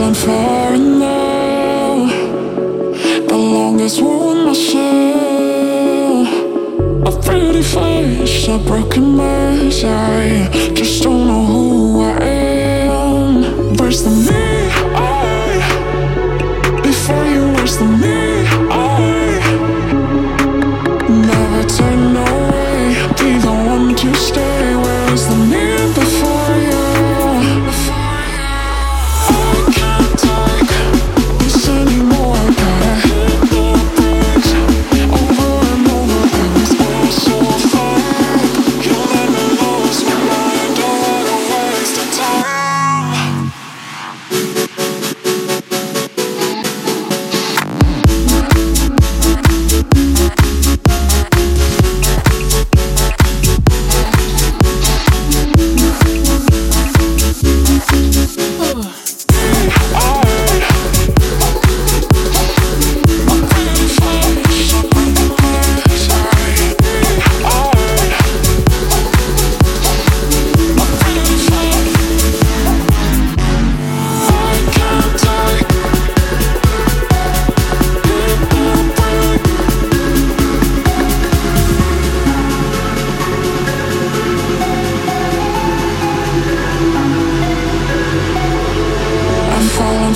falling far and low. The longest war in my soul. A pretty face, a broken mind. I just don't know who I am. Where's the?